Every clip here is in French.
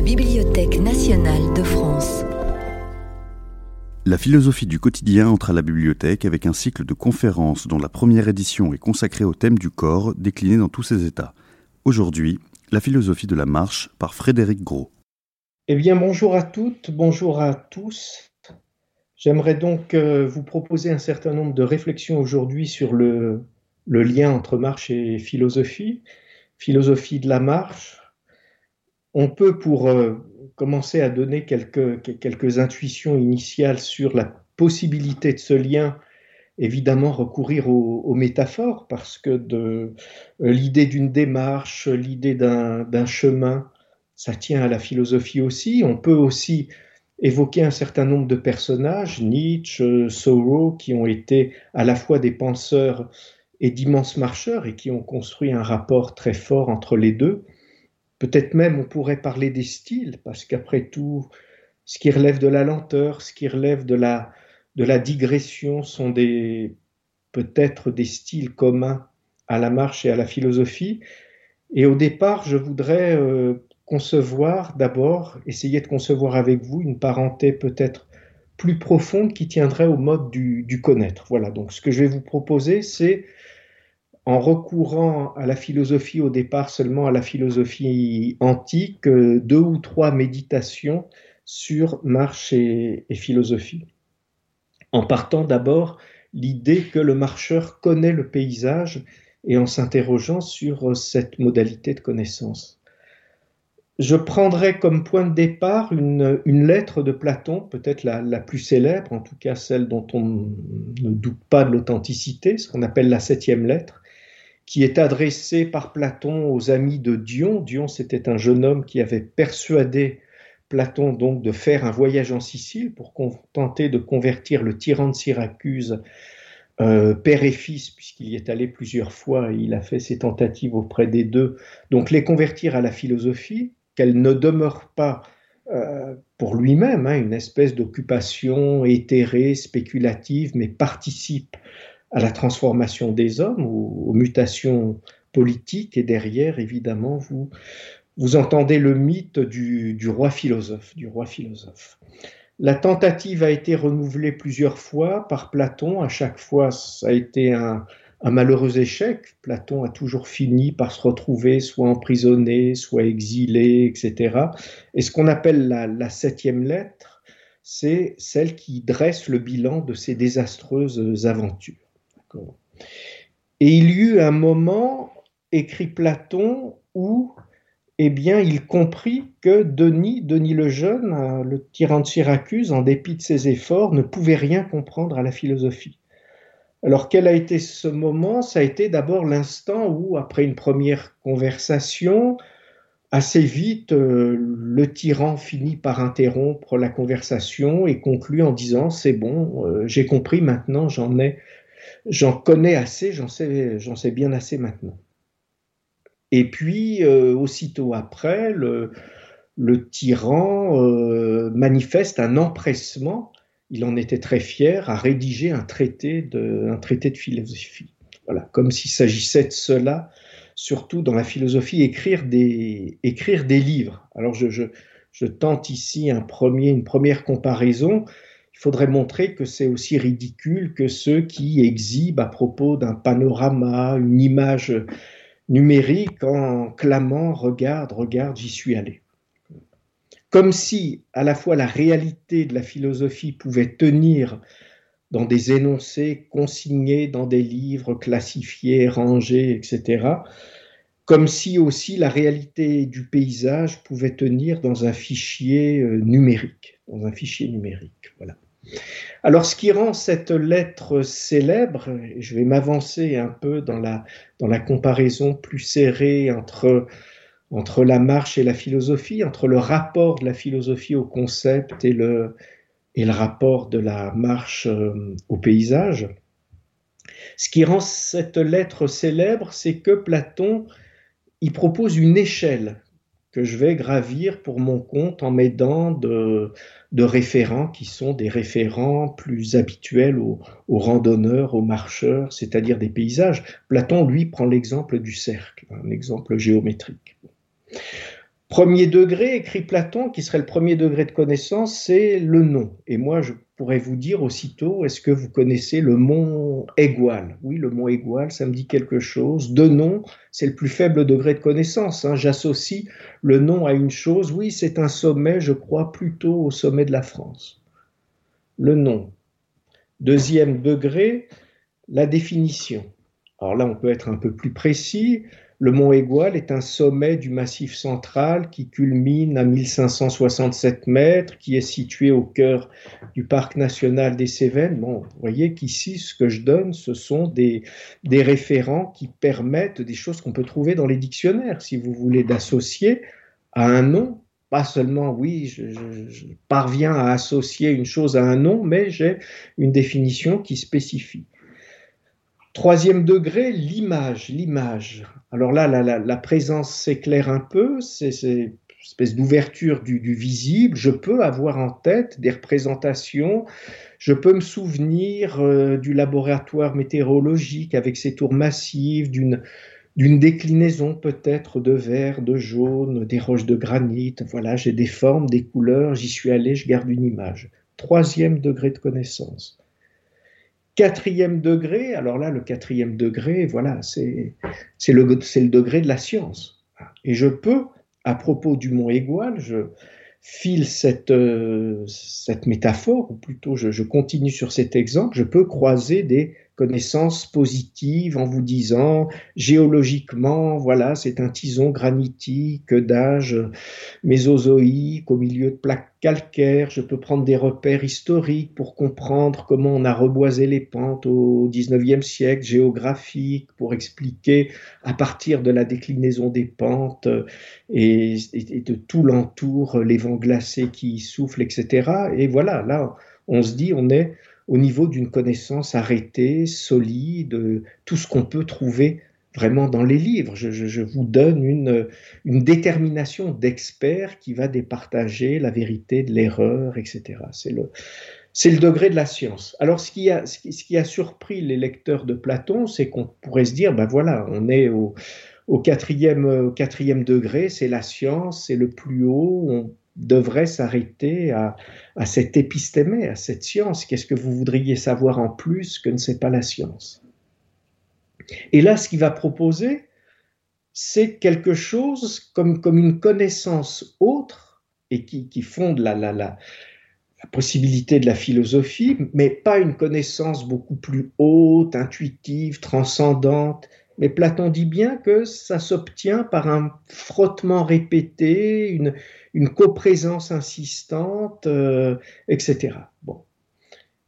la Bibliothèque nationale de France. La philosophie du quotidien entre à la bibliothèque avec un cycle de conférences dont la première édition est consacrée au thème du corps décliné dans tous ses états. Aujourd'hui, la philosophie de la marche par Frédéric Gros. Eh bien, bonjour à toutes, bonjour à tous. J'aimerais donc euh, vous proposer un certain nombre de réflexions aujourd'hui sur le, le lien entre marche et philosophie, philosophie de la marche. On peut, pour euh, commencer à donner quelques, intuitions initiales sur la possibilité de ce lien, évidemment recourir aux, métaphores, parce que euh, l'idée d'une démarche, l'idée d'un chemin, ça tient à la philosophie aussi. On peut aussi évoquer un certain nombre de personnages, Nietzsche, Thoreau, qui ont été à la fois des penseurs et d'immenses marcheurs et qui ont construit un rapport très fort entre les deux. Peut-être même on pourrait parler des styles, parce qu'après tout, ce qui relève de la lenteur, ce qui relève de la, digression sont des peut-être des styles communs à la marche et à la philosophie. Et au départ, je voudrais euh, concevoir d'abord, essayer de concevoir avec vous une parenté peut-être plus profonde qui tiendrait au mode du connaître. Voilà, donc ce que je vais vous proposer, c'est en recourant à la philosophie au départ seulement à la philosophie antique, euh, deux ou trois méditations sur marche et, philosophie. En partant d'abord l'idée que le marcheur connaît le paysage et en s'interrogeant sur cette modalité de connaissance. Je prendrai comme point de départ une, lettre de Platon, peut-être la, la, plus célèbre, en tout cas celle dont on ne doute pas de l'authenticité, ce qu'on appelle la septième lettre, qui est adressé par Platon aux amis de Dion. Dion, c'était un jeune homme qui avait persuadé Platon donc de faire un voyage en Sicile pour tenter de convertir le tyran de Syracuse, euh, père et fils, puisqu'il y est allé plusieurs fois et il a fait ses tentatives auprès des deux, donc les convertir à la philosophie, qu'elle ne demeure pas euh, pour lui-même hein, une espèce d'occupation éthérée, spéculative, mais participe à la transformation des hommes, aux, mutations politiques, et derrière, évidemment, vous, vous entendez le mythe du, roi philosophe, du roi philosophe. La tentative a été renouvelée plusieurs fois par Platon. À chaque fois, ça a été un, malheureux échec. Platon a toujours fini par se retrouver soit emprisonné, soit exilé, etc. Et ce qu'on appelle la, la septième lettre, c'est celle qui dresse le bilan de ces désastreuses aventures. Et il y eut un moment, écrit Platon, où eh bien, il comprit que Denis, Denis le Jeune, le tyran de Syracuse, en dépit de ses efforts, ne pouvait rien comprendre à la philosophie. Alors, quel a été ce moment? Ça a été d'abord l'instant où, après une première conversation, assez vite, euh, le tyran finit par interrompre la conversation et conclut en disant C'est bon, euh, j'ai compris maintenant, j'en ai j'en connais assez, j'en sais, j'en sais bien assez maintenant. Et puis, euh, aussitôt après, le, tyran euh, manifeste un empressement, il en était très fier, à rédiger un traité de, un traité de philosophie. Voilà, comme s'il s'agissait de cela, surtout dans la philosophie, écrire des, écrire des livres. Alors, je, je, je tente ici un premier, une première comparaison faudrait montrer que c'est aussi ridicule que ceux qui exhibent à propos d'un panorama, une image numérique en clamant Regarde, regarde, j'y suis allé. Comme si à la fois la réalité de la philosophie pouvait tenir dans des énoncés consignés dans des livres classifiés, rangés, etc., comme si aussi la réalité du paysage pouvait tenir dans un fichier euh, numérique, dans un fichier numérique. Voilà. Alors, ce qui rend cette lettre célèbre, je vais m'avancer un peu dans la, dans la comparaison plus serrée entre, entre la marche et la philosophie, entre le rapport de la philosophie au concept et le, et le rapport de la marche euh, au paysage. Ce qui rend cette lettre célèbre, c'est que Platon il propose une échelle que je vais gravir pour mon compte en m'aidant de, de référents qui sont des référents plus habituels aux, randonneurs, aux marcheurs, c'est-à-dire des paysages. Platon, lui, prend l'exemple du cercle, un exemple géométrique. Premier degré, écrit Platon, qui serait le premier degré de connaissance, c'est le nom. Et moi, je pourrais vous dire aussitôt, est-ce que vous connaissez le mont Égual Oui, le mont Égual, ça me dit quelque chose. De nom, c'est le plus faible degré de connaissance. Hein. J'associe le nom à une chose. Oui, c'est un sommet, je crois, plutôt au sommet de la France. Le nom. Deuxième degré, la définition. Alors là, on peut être un peu plus précis. Le mont Égual est un sommet du massif central qui culmine à 1567 mètres, qui est situé au cœur du parc national des Cévennes. Vous voyez qu'ici, ce que je donne, ce sont des, référents qui permettent des choses qu'on peut trouver dans les dictionnaires, si vous voulez, d'associer à un nom pas seulement, oui, je, parviens à associer une chose à un nom, mais j'ai une définition qui spécifie. Troisième degré, l'image, l'image. Alors là, la, présence s'éclaire un peu, c'est une espèce d'ouverture du, visible. Je peux avoir en tête des représentations, je peux me souvenir euh, du laboratoire météorologique avec ses tours massives, d'une d'une déclinaison peut-être de vert, de jaune, des roches de granit. Voilà, j'ai des formes, des couleurs, j'y suis allé, je garde une image. Troisième degré de connaissance. Quatrième degré, alors là, le quatrième degré, voilà, c'est le, le degré de la science. Et je peux, à propos du mont Égual, je file cette, euh, cette métaphore, ou plutôt je, je continue sur cet exemple, je peux croiser des connaissances positives en vous disant géologiquement, voilà, c'est un tison granitique d'âge mésozoïque au milieu de plaques calcaires. Je peux prendre des repères historiques pour comprendre comment on a reboisé les pentes au 19e siècle, géographique, pour expliquer à partir de la déclinaison des pentes et, et de tout l'entour, les vents glacés qui soufflent, etc. Et voilà, là, on se dit, on est au niveau d'une connaissance arrêtée, solide, tout ce qu'on peut trouver vraiment dans les livres. Je, vous donne une, une détermination d'expert qui va départager la vérité de l'erreur, etc. C'est le, c'est le degré de la science. Alors, ce qui a, ce qui, a surpris les lecteurs de Platon, c'est qu'on pourrait se dire, ben voilà, on est au, au, quatrième, quatrième degré, c'est la science, c'est le plus haut, on devrait s'arrêter à, à cet épistémé, à cette science. Qu'est-ce que vous voudriez savoir en plus que ne sait pas la science? Et là, ce qu'il va proposer, c'est quelque chose comme, comme une connaissance autre et qui, qui fonde la, la, la, la possibilité de la philosophie, mais pas une connaissance beaucoup plus haute, intuitive, transcendante, mais Platon dit bien que ça s'obtient par un frottement répété, une, coprésence insistante, euh, etc. Bon.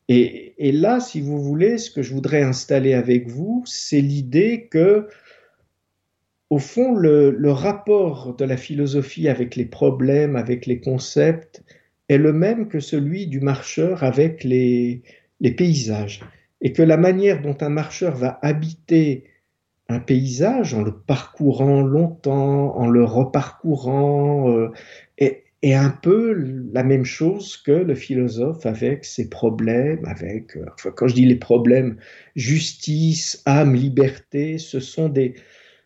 Et, là, si vous voulez, ce que je voudrais installer avec vous, c'est l'idée que, au fond, le, rapport de la philosophie avec les problèmes, avec les concepts, est le même que celui du marcheur avec les paysages. Et que la manière dont un marcheur va habiter un paysage en le parcourant longtemps, en le reparcourant, euh, et, un peu la même chose que le philosophe avec ses problèmes, avec, euh, quand je dis les problèmes, justice, âme, liberté, ce sont des,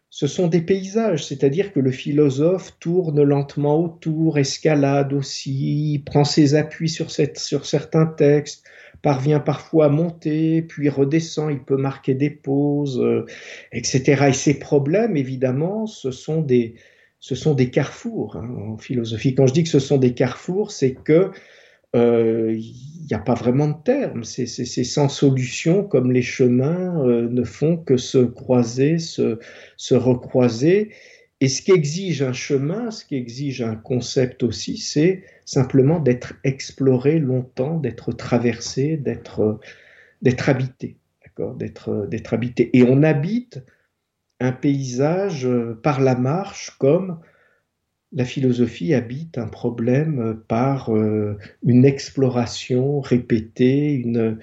ce sont des paysages, c'est-à-dire que le philosophe tourne lentement autour, escalade aussi, prend ses appuis sur certains textes, parvient parfois à monter, puis redescend, il peut marquer des pauses, euh, etc. Et ces problèmes, évidemment, ce sont des, ce sont des carrefours hein, en philosophie. Quand je dis que ce sont des carrefours, c'est que euh, il n'y a pas vraiment de terme, c'est sans solution comme les chemins euh, ne font que se croiser, se, se recroiser. Et ce qui exige un chemin, ce qui exige un concept aussi, c'est simplement d'être exploré longtemps, d'être traversé, d'être d'être habité, d'accord, d'être d'être habité. Et on habite un paysage par la marche comme la philosophie habite un problème par euh, une exploration répétée, une,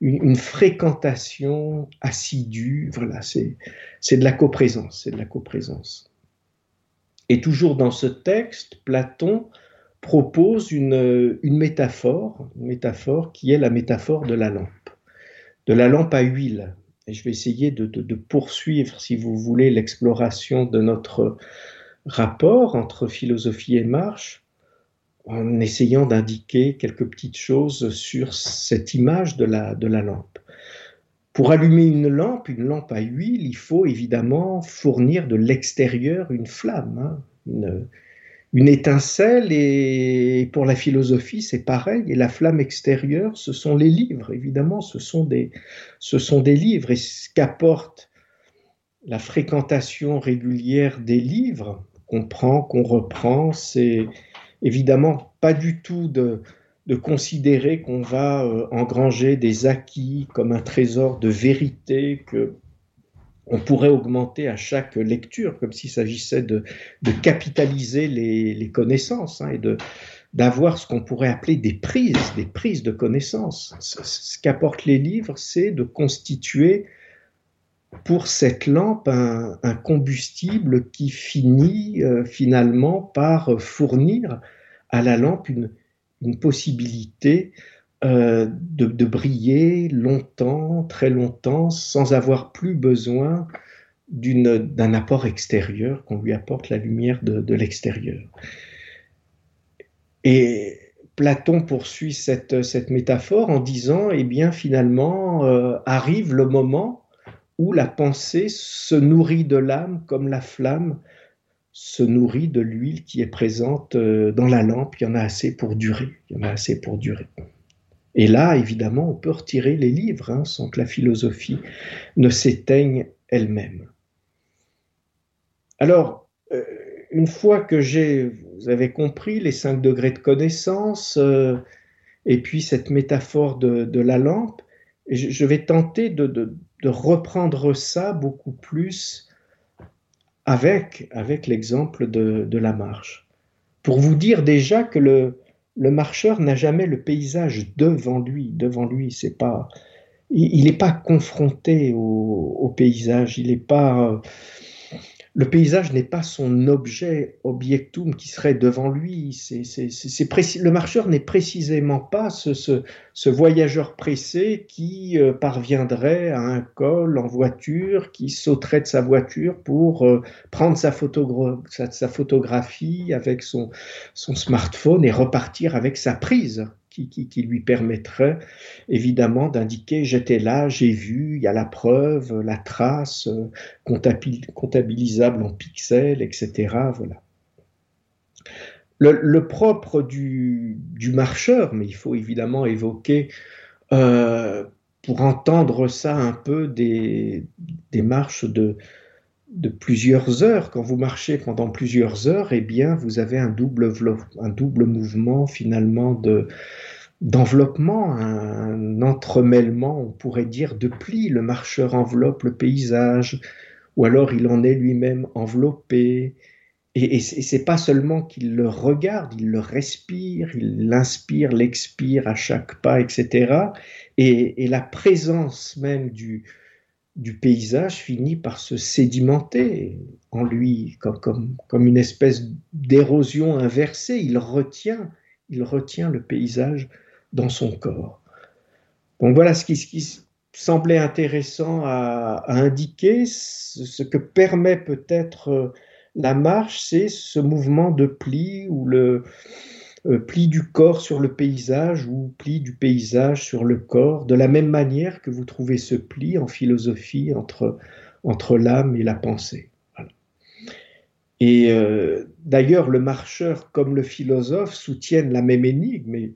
une, fréquentation assidue. Voilà, c'est de la coprésence, c'est de la coprésence. Et toujours dans ce texte, Platon propose une, métaphore, une métaphore qui est la métaphore de la lampe, de la lampe à huile. Et je vais essayer de, poursuivre, si vous voulez, l'exploration de notre, rapport entre philosophie et marche en essayant d'indiquer quelques petites choses sur cette image de la, de la lampe. Pour allumer une lampe, une lampe à huile, il faut évidemment fournir de l'extérieur une flamme, hein, une, une étincelle et pour la philosophie c'est pareil. Et la flamme extérieure ce sont les livres évidemment ce sont des ce sont des livres. Et ce qu'apporte la fréquentation régulière des livres qu'on prend qu'on reprend c'est évidemment pas du tout de de considérer qu'on va euh, engranger des acquis comme un trésor de vérité que on pourrait augmenter à chaque lecture, comme s'il s'agissait de, capitaliser les, connaissances hein, et de d'avoir ce qu'on pourrait appeler des prises, des prises de connaissances. Ce, qu'apportent les livres, c'est de constituer pour cette lampe un, combustible qui finit euh, finalement par fournir à la lampe une, une possibilité euh, de, briller longtemps, très longtemps, sans avoir plus besoin d'un apport extérieur, qu'on lui apporte la lumière de, l'extérieur. Et Platon poursuit cette, métaphore en disant, eh bien finalement, euh, arrive le moment où la pensée se nourrit de l'âme comme la flamme se nourrit de l'huile qui est présente euh, dans la lampe. Il y en a assez pour durer. Il y en a assez pour durer. Et là, évidemment, on peut retirer les livres hein, sans que la philosophie ne s'éteigne elle-même. Alors, euh, une fois que j'ai, vous avez compris, les cinq degrés de connaissance, euh, et puis cette métaphore de, la lampe, je, vais tenter de, reprendre ça beaucoup plus avec, avec l'exemple de la marche. Pour vous dire déjà que le, marcheur n'a jamais le paysage devant lui. Devant lui, c'est pas, il n'est pas confronté au, paysage. Il n'est pas, le paysage n'est pas son objet, objectum qui serait devant lui. Le marcheur n'est précisément pas ce, voyageur pressé qui euh, parviendrait à un col en voiture, qui sauterait de sa voiture pour euh, prendre sa, photographie avec son smartphone et repartir avec sa prise qui, lui permettrait évidemment d'indiquer j'étais là, j'ai vu, il y a la preuve, la trace, comptabilisable en pixels, etc. Voilà. Le, propre du, marcheur, mais il faut évidemment évoquer, euh, pour entendre ça un peu, des, marches de, de plusieurs heures. Quand vous marchez pendant plusieurs heures, eh bien, vous avez un double, un double mouvement finalement de, d'enveloppement, un entremêlement, on pourrait dire, de plis. Le marcheur enveloppe le paysage, ou alors il en est lui-même enveloppé. Et, et c'est pas seulement qu'il le regarde, il le respire, il l'inspire, l'expire à chaque pas, etc. Et, la présence même du, du paysage finit par se sédimenter en lui comme, une espèce d'érosion inversée. Il retient, il retient le paysage dans son corps. Donc voilà ce qui, semblait intéressant à, indiquer. Ce, que permet peut-être euh, la marche, c'est ce mouvement de pli ou le euh, pli du corps sur le paysage ou pli du paysage sur le corps, de la même manière que vous trouvez ce pli en philosophie entre, entre l'âme et la pensée. Et euh, d'ailleurs, le marcheur comme le philosophe soutiennent la même énigme. Et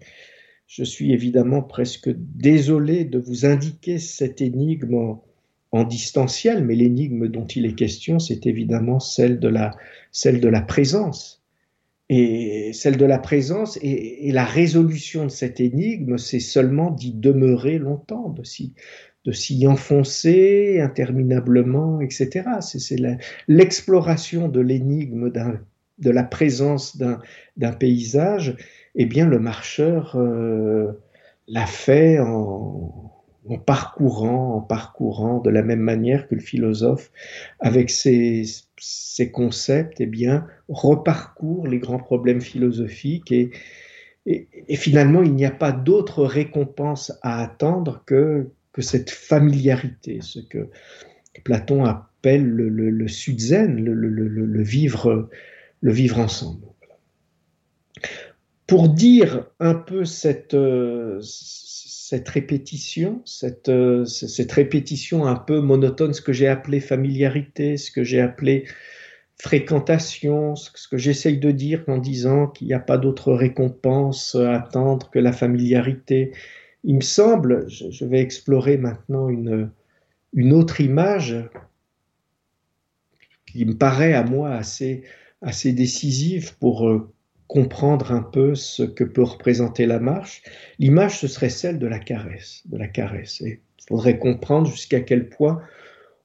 je suis évidemment presque désolé de vous indiquer cette énigme en, distanciel, mais l'énigme dont il est question, c'est évidemment celle de la, celle de la présence. Et celle de la présence et, la résolution de cette énigme, c'est seulement d'y demeurer longtemps, de s'y, enfoncer interminablement, etc. C'est, l'exploration de l'énigme de la présence d'un paysage eh bien le marcheur euh, l'a fait en, parcourant, en parcourant de la même manière que le philosophe, avec ses, concepts, eh bien reparcourt les grands problèmes philosophiques et, finalement il n'y a pas d'autre récompense à attendre que, que cette familiarité, ce que Platon appelle le, le, le, le vivre le vivre ensemble. Pour dire un peu cette, cette répétition, cette, cette répétition un peu monotone, ce que j'ai appelé familiarité, ce que j'ai appelé fréquentation, ce que j'essaye de dire en disant qu'il n'y a pas d'autre récompense à attendre que la familiarité. Il me semble, je vais explorer maintenant une, autre image qui me paraît à moi assez, assez décisive pour euh, comprendre un peu ce que peut représenter la marche. L'image, ce serait celle de la caresse, de la caresse. Et il faudrait comprendre jusqu'à quel point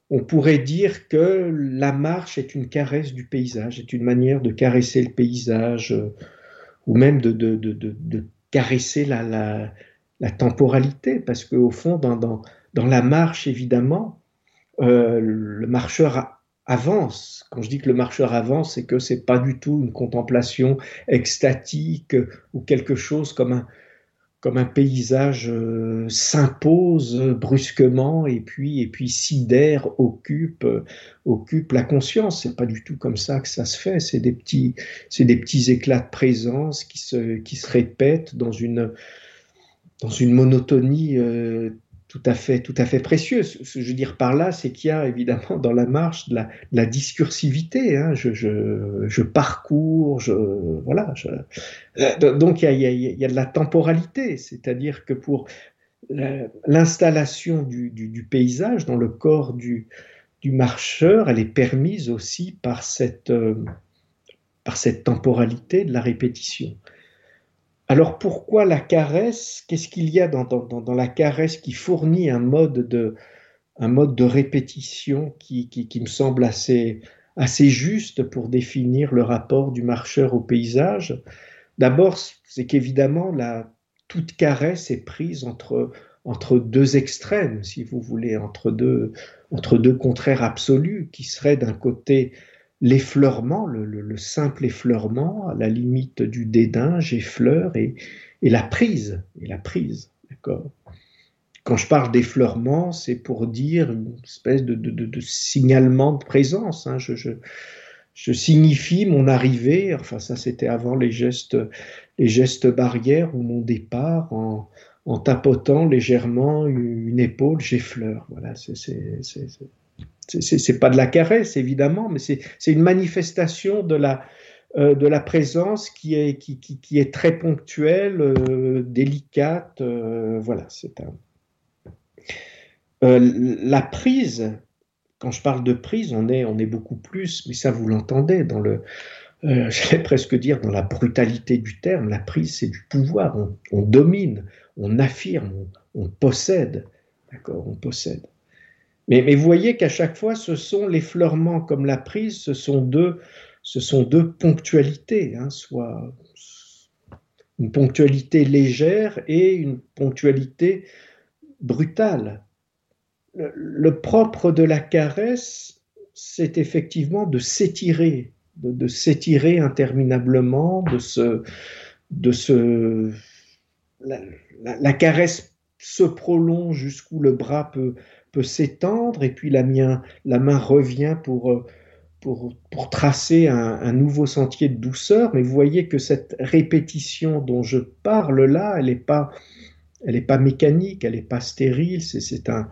on pourrait dire que la marche est une caresse du paysage, est une manière de caresser le paysage, euh, ou même de, de, de, de caresser la, la, temporalité, parce qu'au fond, dans, dans, dans, la marche, évidemment, euh, le marcheur avance. Quand je dis que le marcheur avance, c'est que c'est pas du tout une contemplation extatique ou quelque chose comme un, comme un paysage euh, s'impose brusquement et puis et puis sidère occupe occupe la conscience c'est pas du tout comme ça que ça se fait c'est des petits c'est des petits éclats de présence qui se qui se répètent dans une dans une monotonie euh, tout à fait, tout à fait précieux. Ce que je veux dire par là, c'est qu'il y a évidemment dans la marche de la, discursivité. Hein. Je, parcours, voilà. Euh, donc il y, a, de la temporalité, c'est-à-dire que pour l'installation du, paysage dans le corps du, marcheur, elle est permise aussi par cette, euh, par cette temporalité de la répétition. Alors pourquoi la caresse? Qu'est-ce qu'il y a dans, la caresse qui fournit un mode de, un répétition qui, me semble assez, assez juste pour définir le rapport du marcheur au paysage? D'abord, c'est qu'évidemment, toute caresse est prise entre, entre deux extrêmes, si vous voulez, entre deux, entre deux contraires absolus, qui seraient d'un côté l'effleurement, le, simple effleurement, à la limite du dédain, j'effleure, et, la prise, et la prise, d'accord? Quand je parle d'effleurement, c'est pour dire une espèce de, de, signalement de présence. Hein. Je, signifie mon arrivée, enfin ça c'était avant les gestes, les gestes barrières ou mon départ, en, en tapotant légèrement une épaule, j'effleure. Voilà, c'est c'est pas de la caresse évidemment, mais c'est une manifestation de la, euh, de la présence qui est, très ponctuelle, euh, délicate. Euh, voilà, c'est un. la prise, quand je parle de prise, on est, est beaucoup plus, mais ça vous l'entendez dans le. J'allais presque dire dans la brutalité du terme, la prise c'est du pouvoir, on, on, domine, on affirme, on, on possède, d'accord, on possède. Mais, vous voyez qu'à chaque fois, ce sont les fleurements comme la prise, ce sont deux, ce sont deux ponctualités, hein, soit une ponctualité légère et une ponctualité brutale. Le, propre de la caresse, c'est effectivement de s'étirer, de, s'étirer interminablement, de se, de se, la caresse se prolonge jusqu'où le bras peut, s'étendre et puis la, la main revient pour, euh, tracer un, nouveau sentier de douceur. Mais vous voyez que cette répétition dont je parle là, elle n'est pas, elle est pas mécanique, elle n'est pas stérile, c'est un...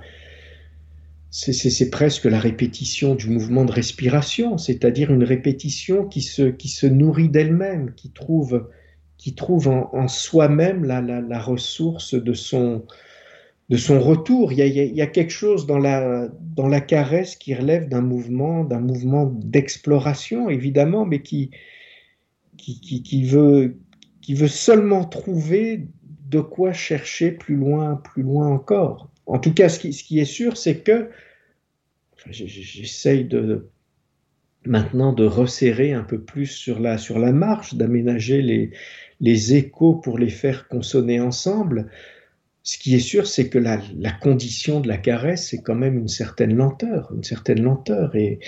C'est presque la répétition du mouvement de respiration, c'est-à-dire une répétition qui se, qui se nourrit d'elle-même, qui trouve, qui trouve en, soi-même la, ressource de son, de son retour. Il y, a, quelque chose dans la, dans la caresse qui relève d'un mouvement, d'un mouvement d'exploration, évidemment, mais qui, qui, qui, veut, qui veut seulement trouver de quoi chercher plus loin, plus loin encore. En tout cas, ce qui, ce qui est sûr, c'est que j'essaye de maintenant de resserrer un peu plus sur la, sur la marche, d'aménager les, les échos pour les faire consonner ensemble. Ce qui est sûr, c'est que la, condition de la caresse, c'est quand même une certaine lenteur, une certaine lenteur. Et,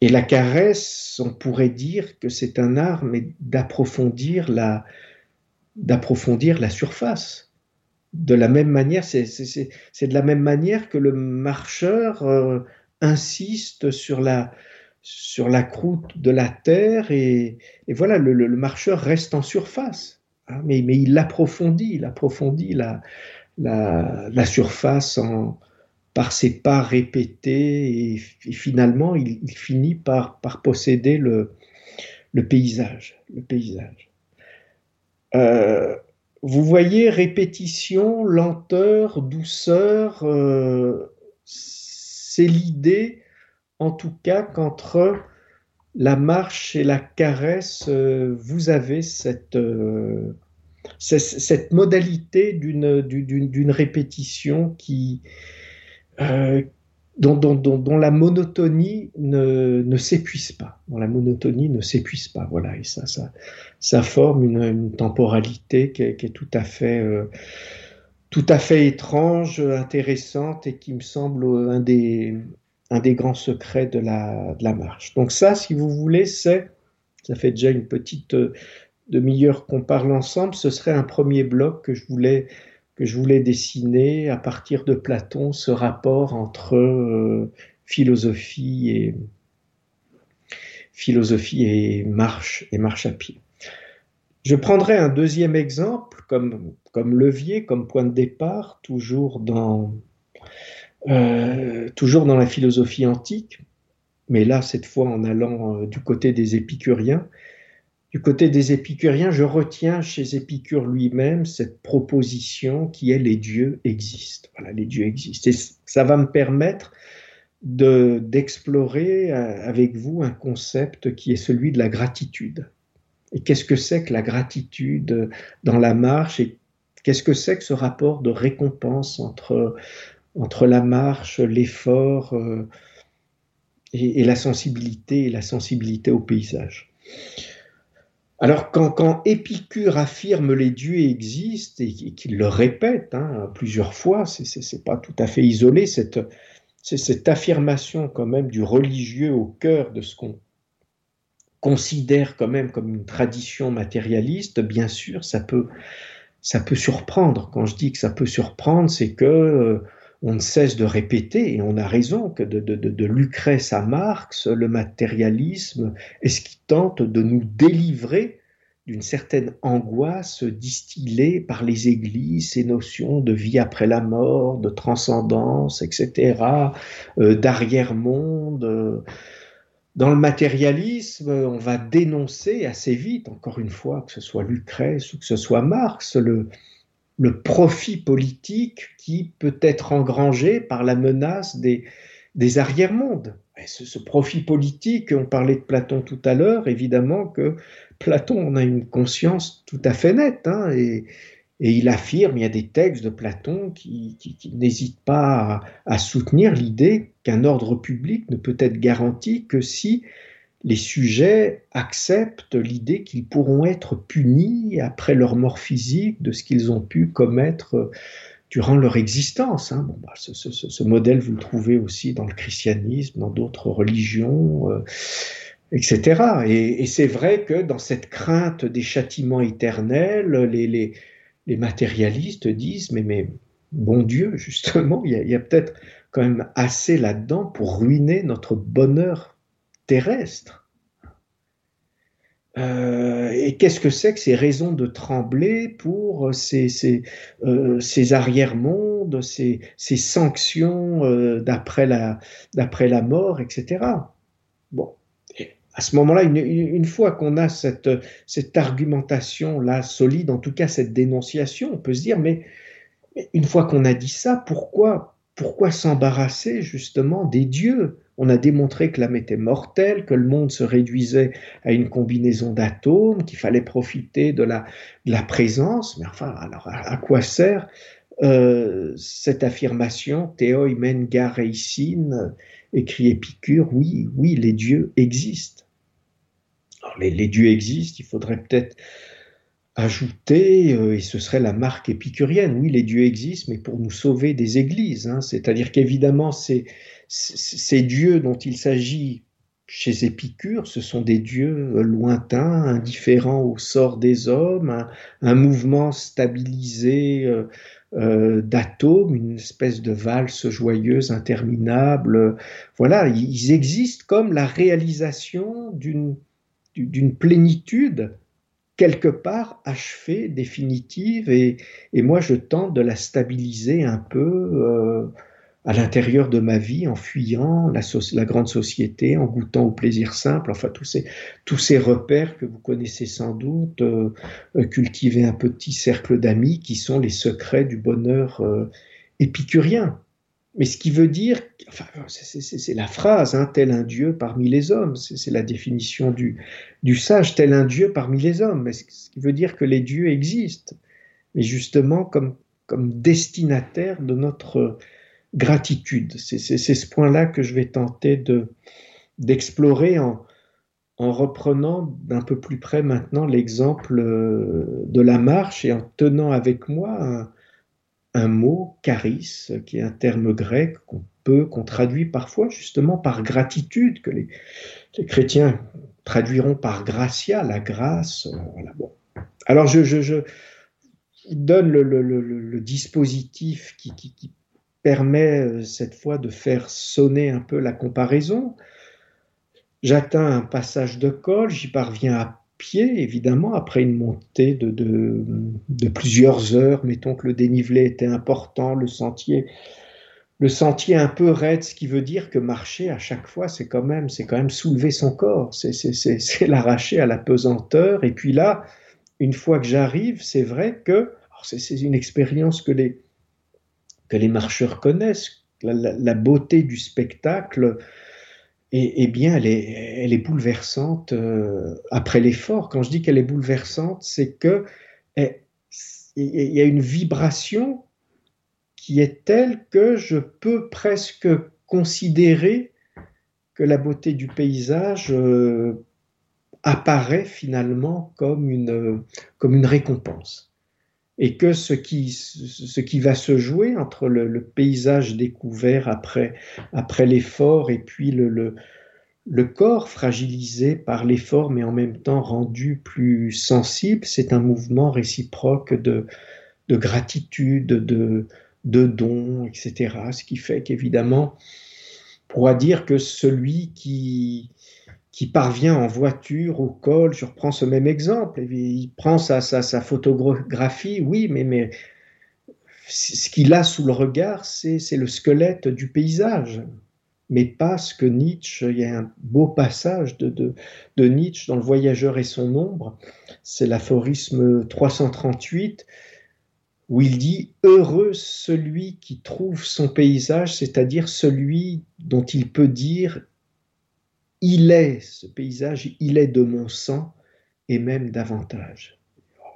et la caresse, on pourrait dire que c'est un art, mais d'approfondir la, d'approfondir la surface. De la même manière, c'est, de la même manière que le marcheur euh, insiste sur la, sur la croûte de la terre et, voilà, le, marcheur reste en surface, hein, mais, il approfondit, il approfondit la, surface par ses pas répétés et, finalement il, finit par, posséder le, le paysage. Le paysage. Euh, vous voyez répétition, lenteur, douceur, euh, c'est l'idée en tout cas qu'entre la marche et la caresse, euh, vous avez cette, euh, cette modalité d'une répétition qui, euh, dont, dont, la monotonie ne, s'épuise pas. Dont la monotonie ne s'épuise pas. Voilà, et ça, ça, ça forme une, temporalité qui est, tout à fait tout à fait étrange, intéressante et qui me semble un des, un des grands secrets de la, marche. Donc ça, si vous voulez, c'est, ça fait déjà une petite euh, demi-heure qu'on parle ensemble, ce serait un premier bloc que je voulais dessiner à partir de Platon, ce rapport entre euh, philosophie et philosophie et marche et marche à pied. Je prendrai un deuxième exemple comme levier, comme point de départ, toujours dans, euh, toujours dans la philosophie antique, mais là, cette fois en allant euh, du côté des épicuriens. Du côté des épicuriens, je retiens chez Épicure lui-même cette proposition qui est les dieux existent. Voilà, les dieux existent. Et ça va me permettre d'explorer euh, avec vous un concept qui est celui de la gratitude. Et qu'est-ce que c'est que la gratitude dans la marche et qu'est-ce que c'est que ce rapport de récompense entre, entre la marche, l'effort euh, et, la sensibilité la sensibilité au paysage. Alors quand, Épicure affirme les dieux existent et, qu'il le répète hein, plusieurs fois, c'est pas tout à fait isolé cette, cette affirmation quand même du religieux au cœur de ce qu'on considère quand même comme une tradition matérialiste. Bien sûr, ça peut ça peut surprendre. Quand je dis que ça peut surprendre, c'est que euh, on ne cesse de répéter, et on a raison, que de, Lucrèce à Marx, le matérialisme est ce qui tente de nous délivrer d'une certaine angoisse distillée par les églises, ces notions de vie après la mort, de transcendance, etc., euh, d'arrière-monde. Dans le matérialisme, on va dénoncer assez vite, encore une fois, que ce soit Lucrèce ou que ce soit Marx, le, le profit politique qui peut être engrangé par la menace des, des arrière-mondes. Ce, profit politique, on parlait de Platon tout à l'heure, évidemment que Platon on a une conscience tout à fait nette, hein, et, il affirme, il y a des textes de Platon qui, n'hésitent pas à soutenir l'idée qu'un ordre public ne peut être garanti que si les sujets acceptent l'idée qu'ils pourront être punis après leur mort physique de ce qu'ils ont pu commettre euh, durant leur existence. Hein. Bah, ce, modèle, vous le trouvez aussi dans le christianisme, dans d'autres religions, euh, etc. Et, c'est vrai que dans cette crainte des châtiments éternels, les, matérialistes disent, mais, mais bon Dieu, justement, il y a peut-être quand même assez là-dedans pour ruiner notre bonheur terrestre. Euh, et qu'est-ce que c'est que ces raisons de trembler pour ces, ces, euh, ces arrière-mondes, ces, ces sanctions euh, d'après la, la mort, etc. Bon, à ce moment-là, une, une, fois qu'on a cette, cette argumentation-là solide, en tout cas cette dénonciation, on peut se dire, mais une fois qu'on a dit ça, pourquoi, pourquoi s'embarrasser justement des dieux on a démontré que l'âme était mortelle, que le monde se réduisait à une combinaison d'atomes, qu'il fallait profiter de la, présence. Mais enfin, alors à, quoi sert euh, cette affirmation Théoi men gareisin écrit Épicure, oui, oui, les dieux existent. Alors, les, dieux existent, il faudrait peut-être ajouter, euh, et ce serait la marque épicurienne, oui, les dieux existent, mais pour nous sauver des églises. Hein. C'est-à-dire qu'évidemment, c'est ces dieux dont il s'agit chez Épicure, ce sont des dieux lointains, indifférents au sort des hommes, un, mouvement stabilisé euh, euh, d'atomes, une espèce de valse joyeuse, interminable. Voilà, ils existent comme la réalisation d'une plénitude quelque part achevée, définitive, et, et, moi je tente de la stabiliser un peu. Euh, à l'intérieur de ma vie en fuyant la, grande société, en goûtant au plaisir simple, enfin tous ces, tous ces repères que vous connaissez sans doute, euh, cultiver un petit cercle d'amis qui sont les secrets du bonheur euh, épicurien. Mais ce qui veut dire, enfin, c'est la phrase, hein, tel un Dieu parmi les hommes, c'est la définition du, du sage, tel un Dieu parmi les hommes, mais ce qui veut dire que les dieux existent, mais justement comme, comme destinataires de notre gratitude. C'est ce point-là que je vais tenter de d'explorer en, en reprenant d'un peu plus près maintenant l'exemple euh, de la marche et en tenant avec moi un, mot, charis, qui est un terme grec qu'on peut, qu'on traduit parfois justement par gratitude, que les, chrétiens traduiront par gratia, la grâce. Euh. Alors je, donne le, dispositif qui, qui, qui permet euh, cette fois de faire sonner un peu la comparaison. J'atteins un passage de col, j'y parviens à pied, évidemment, après une montée de, plusieurs heures. Mettons que le dénivelé était important, le sentier, le sentier un peu raide, ce qui veut dire que marcher à chaque fois, c'est quand même, c'est quand même soulever son corps, c'est l'arracher à la pesanteur. Et puis là, une fois que j'arrive, c'est vrai que c'est une expérience que les, que les marcheurs connaissent. La, beauté du spectacle, et, bien, elle est, elle est bouleversante euh, après l'effort. Quand je dis qu'elle est bouleversante, c'est que eh, il y a une vibration qui est telle que je peux presque considérer que la beauté du paysage euh, apparaît finalement comme une, comme une récompense et que ce qui, va se jouer entre le, paysage découvert après, l'effort et puis le, corps fragilisé par l'effort mais en même temps rendu plus sensible, c'est un mouvement réciproque de, de gratitude, de, de don, etc. Ce qui fait qu'évidemment, on pourra dire que celui qui, qui parvient en voiture au col, je reprends ce même exemple, il prend sa, sa, photographie, oui, mais, ce qu'il a sous le regard, c'est le squelette du paysage, mais pas ce que Nietzsche, il y a un beau passage de, de Nietzsche dans Le Voyageur et son ombre, c'est l'aphorisme 338, où il dit Heureux celui qui trouve son paysage, c'est-à-dire celui dont il peut dire il est, ce paysage, il est de mon sang et même davantage.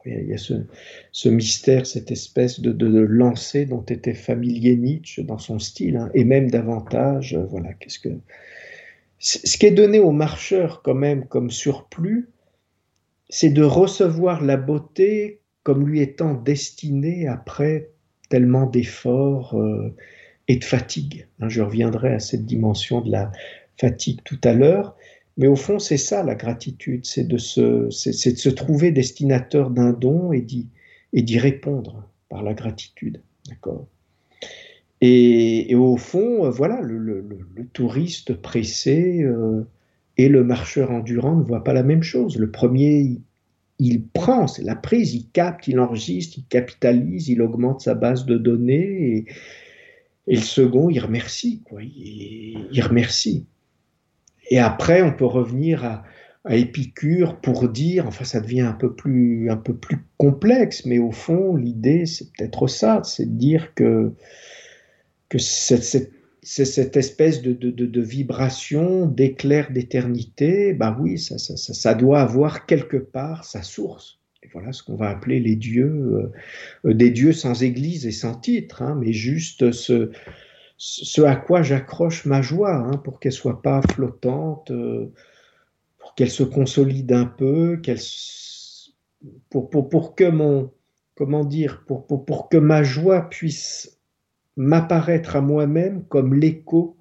Il y a ce, mystère, cette espèce de, de, dont était familier Nietzsche dans son style, hein, et même davantage. Voilà, qu'est-ce que ce qui est donné aux marcheurs quand même comme surplus, c'est de recevoir la beauté comme lui étant destinée après tellement d'efforts euh, et de fatigue. Hein, je reviendrai à cette dimension de la, fatigue tout à l'heure. Mais au fond, c'est ça la gratitude, c'est de, se, trouver destinateur d'un don et d'y, répondre par la gratitude. D'accord? Et, au fond, voilà, le, touriste pressé euh, et le marcheur endurant ne voient pas la même chose. Le premier, il, prend, c'est la prise, il capte, il enregistre, il capitalise, il augmente sa base de données. Et, le second, il remercie, quoi. Il remercie. Et après, on peut revenir à, Épicure pour dire, enfin ça devient un peu plus, un peu plus complexe, mais au fond, l'idée, c'est peut-être ça, c'est de dire que, que cette, espèce de, de, de, vibration, d'éclair d'éternité, bah oui, ça, ça, ça, doit avoir quelque part sa source. Voilà ce qu'on va appeler les dieux, euh, des dieux sans église et sans titre, hein, mais juste ce, ce à quoi j'accroche ma joie, hein, pour qu'elle soit pas flottante, euh, pour qu'elle se consolide un peu, pour, pour, pour, que mon comment dire pour, pour, pour que ma joie puisse m'apparaître à moi-même comme l'écho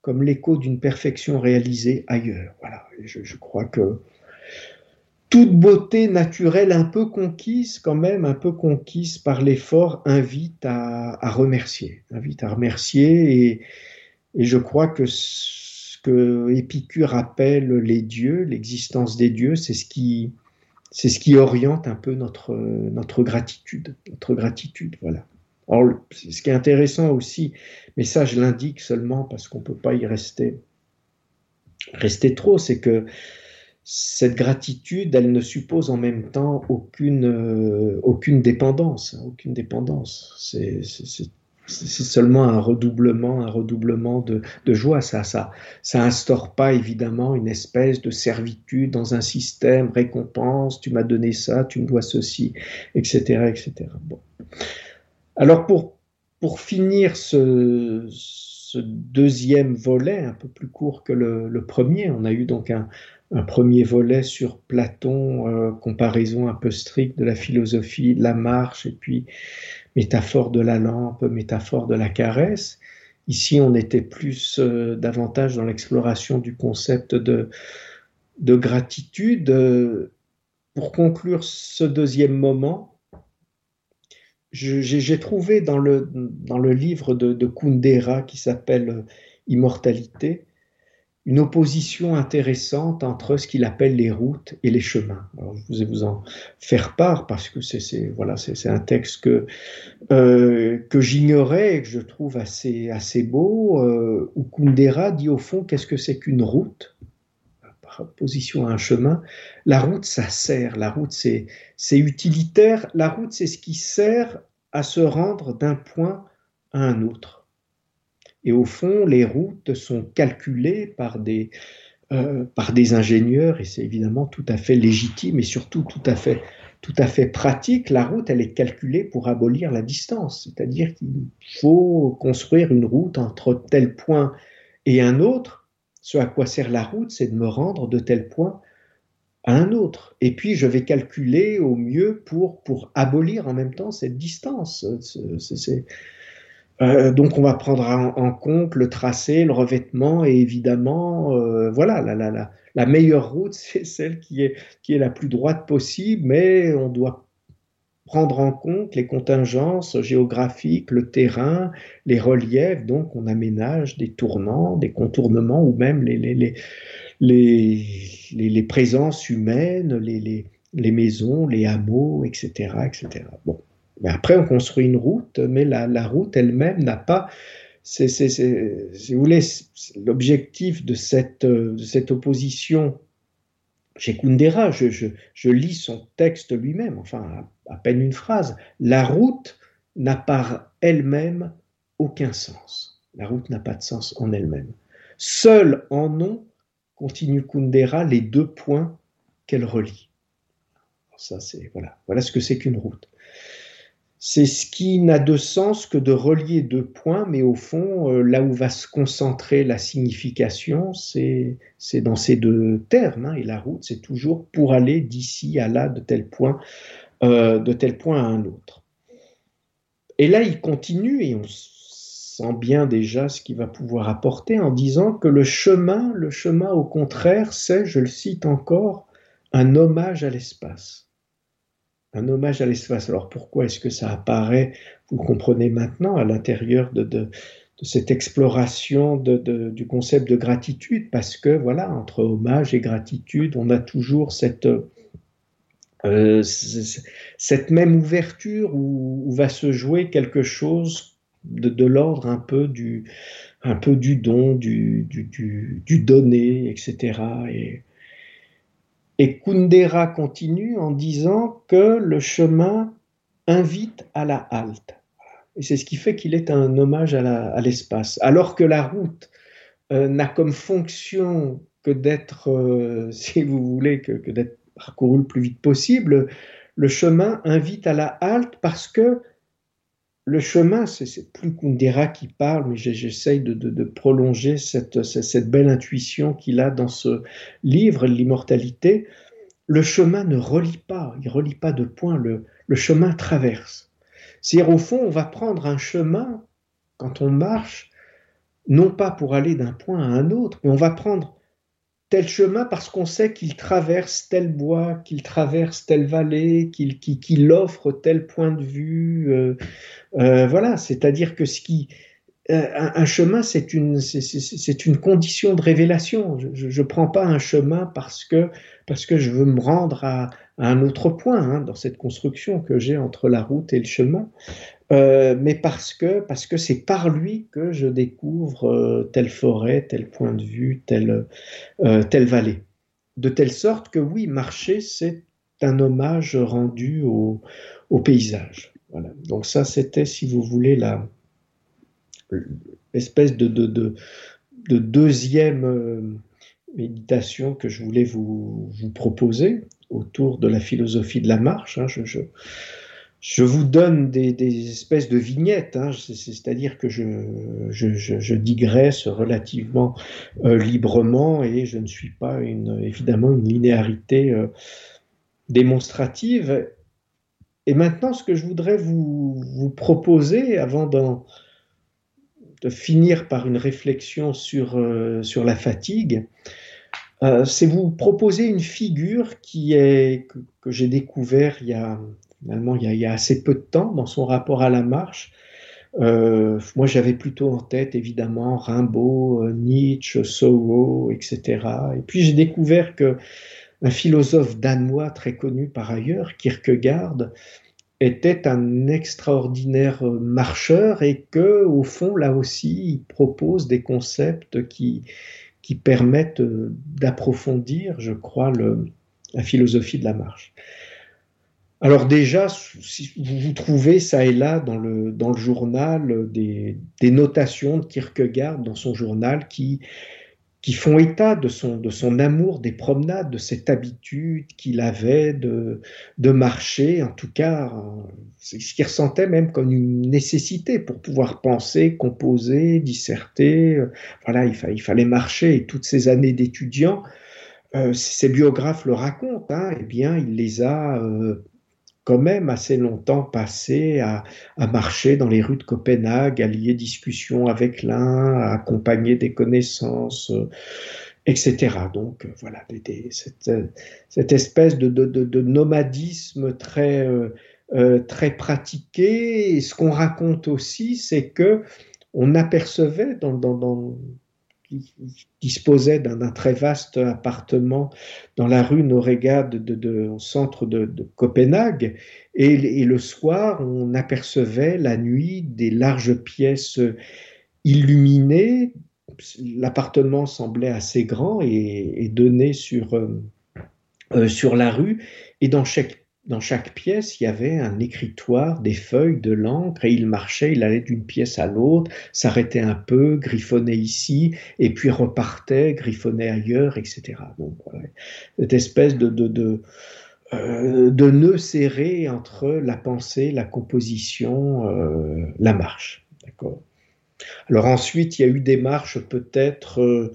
comme l'écho d'une perfection réalisée ailleurs. Voilà, je, je crois que toute beauté naturelle un peu conquise, quand même, un peu conquise par l'effort, invite à, remercier, invite à remercier. Et, je crois que ce que Épicure appelle les dieux, l'existence des dieux, c'est ce qui, c'est ce qui oriente un peu notre, notre gratitude, notre gratitude, voilà. Ce qui est intéressant aussi, mais ça je l'indique seulement parce qu'on ne peut pas y rester, rester trop, c'est que cette gratitude, elle ne suppose en même temps aucune, euh, aucune dépendance, hein, aucune dépendance. C'est seulement un redoublement, un redoublement de, de, joie. Ça, ça, ça instaure pas évidemment une espèce de servitude dans un système récompense. Tu m'as donné ça, tu me dois ceci, etc., etc. Bon. Alors pour pour finir ce, ce, deuxième volet, un peu plus court que le, le premier, on a eu donc un, un premier volet sur Platon, euh, comparaison un peu stricte de la philosophie, la marche, et puis métaphore de la lampe, métaphore de la caresse. Ici, on était plus euh, davantage dans l'exploration du concept de, de gratitude. Pour conclure ce deuxième moment, j'ai trouvé dans le, dans livre de, de Kundera qui s'appelle Immortalité, une opposition intéressante entre ce qu'il appelle les routes et les chemins. Je vais vous en faire part parce que c'est voilà un texte que euh, que j'ignorais et que je trouve assez beau. Euh, où Kundera dit au fond qu'est-ce que c'est qu'une route? Par opposition à un chemin. La route ça sert. La route c'est utilitaire. La route c'est ce qui sert à se rendre d'un point à un autre. Et au fond, les routes sont calculées par des, euh, par des ingénieurs, et c'est évidemment tout à fait légitime et surtout tout à fait, tout à fait pratique. La route, elle est calculée pour abolir la distance, c'est-à-dire qu'il faut construire une route entre tel point et un autre. Ce à quoi sert la route, c'est de me rendre de tel point à un autre. Et puis, je vais calculer au mieux pour, pour abolir en même temps cette distance. C'est euh, donc on va prendre en, compte le tracé, le revêtement et évidemment, euh, voilà, la, meilleure route, c'est celle qui est, la plus droite possible, mais on doit prendre en compte les contingences géographiques, le terrain, les reliefs, donc on aménage des tournants, des contournements ou même les, présences humaines, les, les maisons, les hameaux, etc. etc. Bon. Mais après, on construit une route, mais la, route elle-même n'a pas. si vous voulez, l'objectif de cette, de cette opposition chez Kundera, je, je, lis son texte lui-même, enfin à, peine une phrase. La route n'a par elle-même aucun sens. La route n'a pas de sens en elle-même. Seul en nom, continue Kundera, les deux points qu'elle relie. Ça, c'est voilà, voilà ce que c'est qu'une route c'est ce qui n'a de sens que de relier deux points, mais au fond, euh, là où va se concentrer la signification, c'est dans ces deux termes. Hein, et la route, c'est toujours pour aller d'ici à là, de tel point, euh, de tel point à un autre. Et là, il continue, et on sent bien déjà ce qu'il va pouvoir apporter en disant que le chemin, le chemin au contraire, c'est, je le cite encore, un hommage à l'espace un hommage à l'espace. Alors pourquoi est-ce que ça apparaît, vous comprenez maintenant, à l'intérieur de, cette exploration du concept de gratitude? Parce que voilà, entre hommage et gratitude, on a toujours cette, euh, même ouverture où, va se jouer quelque chose de, l'ordre un peu du peu du don, du, du, du donné, etc. Et, et Kundera continue en disant que le chemin invite à la halte. Et c'est ce qui fait qu'il est un hommage à l'espace. Alors que la route euh, n'a comme fonction que d'être, euh, si vous voulez, que, que d'être parcouru le plus vite possible, le chemin invite à la halte parce que le chemin, c'est plus Kundera qui parle, mais j'essaye de, prolonger cette, belle intuition qu'il a dans ce livre, L'immortalité. Le chemin ne relie pas, il relie pas de point, le, le chemin traverse. C'est-à-dire, au fond, on va prendre un chemin, quand on marche, non pas pour aller d'un point à un autre, mais on va prendre chemin parce qu'on sait qu'il traverse tel bois, qu'il traverse telle vallée, qu'il offre tel point de vue. Euh, euh, voilà, c'est-à-dire que ce qui, euh, un, chemin, c'est une, c'est une condition de révélation. Je ne prends pas un chemin parce que, parce que je veux me rendre à, un autre point hein, dans cette construction que j'ai entre la route et le chemin. Euh, mais parce que parce que c'est par lui que je découvre euh, telle forêt, tel point de vue, telle euh, vallée. De telle sorte que oui, marcher c'est un hommage rendu au, paysage. Voilà. Donc ça c'était, si vous voulez, la espèce de, de, de, de deuxième méditation que je voulais vous, vous, proposer autour de la philosophie de la marche. Hein. Je, je vous donne des, espèces de vignettes, hein, c'est-à-dire que je, digresse relativement euh, librement et je ne suis pas une, évidemment une linéarité euh, démonstrative. Et maintenant, ce que je voudrais vous, proposer, avant de finir par une réflexion sur, euh, la fatigue, c'est vous proposer une figure que, que j'ai découvert il y a finalement, il y, a, assez peu de temps dans son rapport à la marche. Euh, moi, j'avais plutôt en tête, évidemment, Rimbaud, euh, Nietzsche, Thoreau, etc. Et puis, j'ai découvert que un philosophe danois très connu par ailleurs, Kierkegaard, était un extraordinaire marcheur et que, au fond, là aussi, il propose des concepts qui, permettent d'approfondir, je crois, la philosophie de la marche. Alors déjà, si vous trouvez ça et là dans le, dans le journal des, des, notations de Kierkegaard dans son journal qui, qui font état de son, de son amour des promenades, de cette habitude qu'il avait de, de marcher, en tout cas, ce qu'il ressentait même comme une nécessité pour pouvoir penser, composer, disserter. Voilà, il, fallait marcher et toutes ces années d'étudiant, euh, ses biographes le racontent, hein, eh bien, il les a euh, quand même assez longtemps passé à, marcher dans les rues de Copenhague, à lier discussion avec l'un, à accompagner des connaissances, euh, etc. Donc euh, voilà, cette, espèce de, nomadisme très, euh, très pratiqué. Et ce qu'on raconte aussi, c'est que on apercevait dans disposait d'un très vaste appartement dans la rue Norega de, au centre de, Copenhague. Et, le soir, on apercevait la nuit des larges pièces illuminées. L'appartement semblait assez grand et, et donné sur, euh, euh, sur la rue. Et dans chaque dans chaque pièce, il y avait un écritoire, des feuilles, de l'encre, et il marchait, il allait d'une pièce à l'autre, s'arrêtait un peu, griffonnait ici, et puis repartait, griffonnait ailleurs, etc. Donc, cette espèce de, de, de, euh, de nœud serré entre la pensée, la composition, euh, la marche. D'accord? Alors ensuite, il y a eu des marches peut-être... Euh,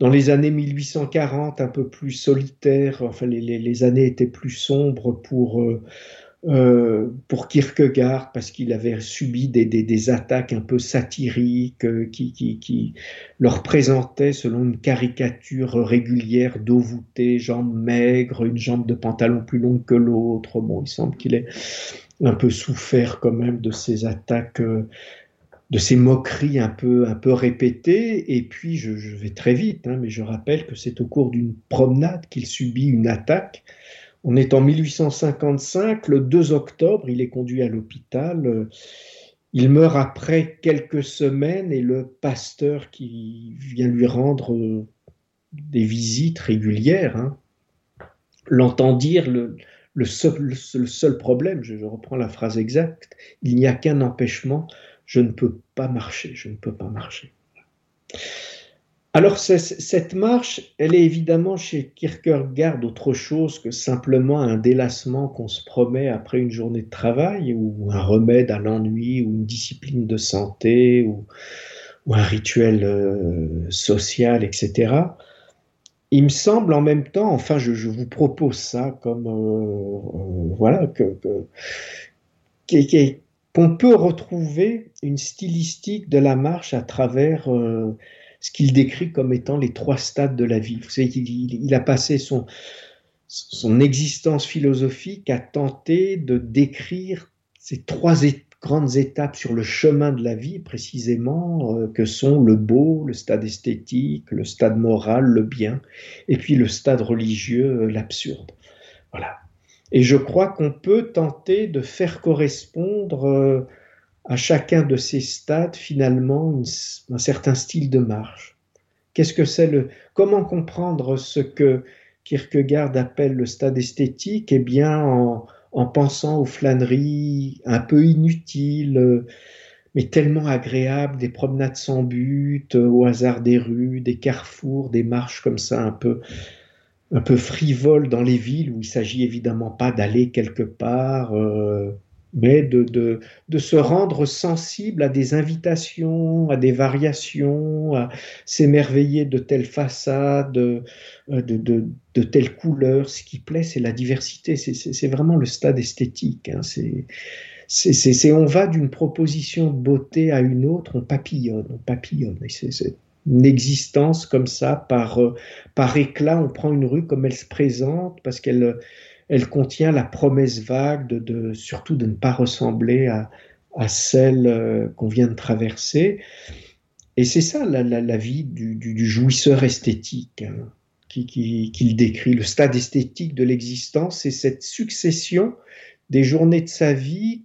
dans les années 1840, un peu plus solitaires, enfin les, années étaient plus sombres pour, euh, euh, pour Kierkegaard parce qu'il avait subi des, des, attaques un peu satiriques euh, qui, qui, qui, le représentaient selon une caricature régulière d'eau voûtée, jambes maigres, une jambe de pantalon plus longue que l'autre. Bon, il semble qu'il ait un peu souffert quand même de ces attaques de ces moqueries un peu, répétées. Et puis, je, vais très vite, hein, mais je rappelle que c'est au cours d'une promenade qu'il subit une attaque. On est en 1855, le 2 octobre, il est conduit à l'hôpital. Il meurt après quelques semaines et le pasteur qui vient lui rendre des visites régulières hein, l'entend dire le, seul, problème, je reprends la phrase exacte, il n'y a qu'un empêchement, je ne peux pas marcher, je ne peux pas marcher. Alors cette marche, elle est évidemment chez Kierkegaard autre chose que simplement un délassement qu'on se promet après une journée de travail ou un remède à l'ennui ou une discipline de santé ou, un rituel euh, social, etc. Il me semble en même temps, enfin je, vous propose ça comme euh, euh, voilà que, que, qu'on peut retrouver une stylistique de la marche à travers euh, ce qu'il décrit comme étant les trois stades de la vie. Vous savez qu'il il a passé son, existence philosophique à tenter de décrire ces trois grandes étapes sur le chemin de la vie, précisément, euh, que sont le beau, le stade esthétique, le stade moral, le bien, et puis le stade religieux, euh, l'absurde. Voilà. Et je crois qu'on peut tenter de faire correspondre euh, à chacun de ces stades finalement un certain style de marche. Qu'est-ce que c'est le comment comprendre ce que Kierkegaard appelle le stade esthétique? Eh bien en, en pensant aux flâneries un peu inutiles mais tellement agréables, des promenades sans but, au hasard des rues, des carrefours, des marches comme ça un peu un peu frivoles dans les villes où il s'agit évidemment pas d'aller quelque part, euh, mais de, de, de, se rendre sensible à des invitations, à des variations, à s'émerveiller de telles façades, de, de, de, telles couleurs. Ce qui plaît, c'est la diversité, c'est vraiment le stade esthétique. Hein. C'est on va d'une proposition de beauté à une autre, on papillonne, on papillonne. C'est une existence comme ça, par, par éclat, on prend une rue comme elle se présente, parce qu'elle elle contient la promesse vague de, surtout de ne pas ressembler à, celle euh, qu'on vient de traverser. Et c'est ça la, vie du, jouisseur esthétique hein, qu'il décrit. Le stade esthétique de l'existence, c'est cette succession des journées de sa vie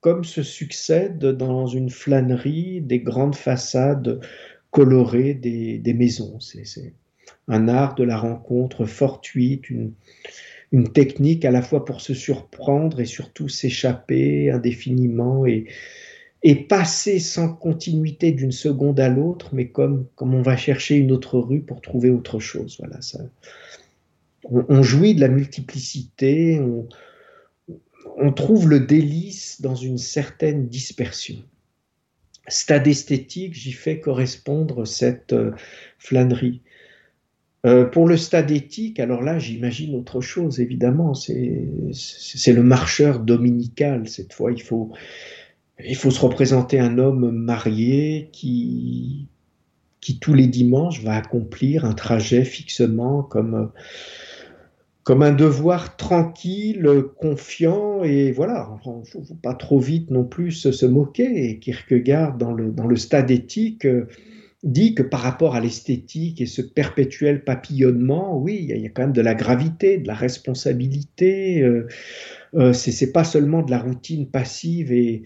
comme se succèdent dans une flânerie des grandes façades colorées des, maisons. C'est un art de la rencontre fortuite, une, technique à la fois pour se surprendre et surtout s'échapper indéfiniment et, passer sans continuité d'une seconde à l'autre, mais comme, comme on va chercher une autre rue pour trouver autre chose. Voilà, ça. On, jouit de la multiplicité, on trouve le délice dans une certaine dispersion. Stade esthétique, j'y fais correspondre cette euh, flânerie. Euh, pour le stade éthique, alors là, j'imagine autre chose, évidemment. C'est le marcheur dominical. Cette fois, il faut, il faut se représenter un homme marié qui, qui tous les dimanches va accomplir un trajet fixement comme, comme un devoir tranquille, confiant, et voilà, faut pas trop vite non plus se, moquer. Et Kierkegaard, dans le, dans le stade éthique, dit que par rapport à l'esthétique et ce perpétuel papillonnement, oui, il y, a quand même de la gravité, de la responsabilité. Euh, euh, c'est pas seulement de la routine passive et,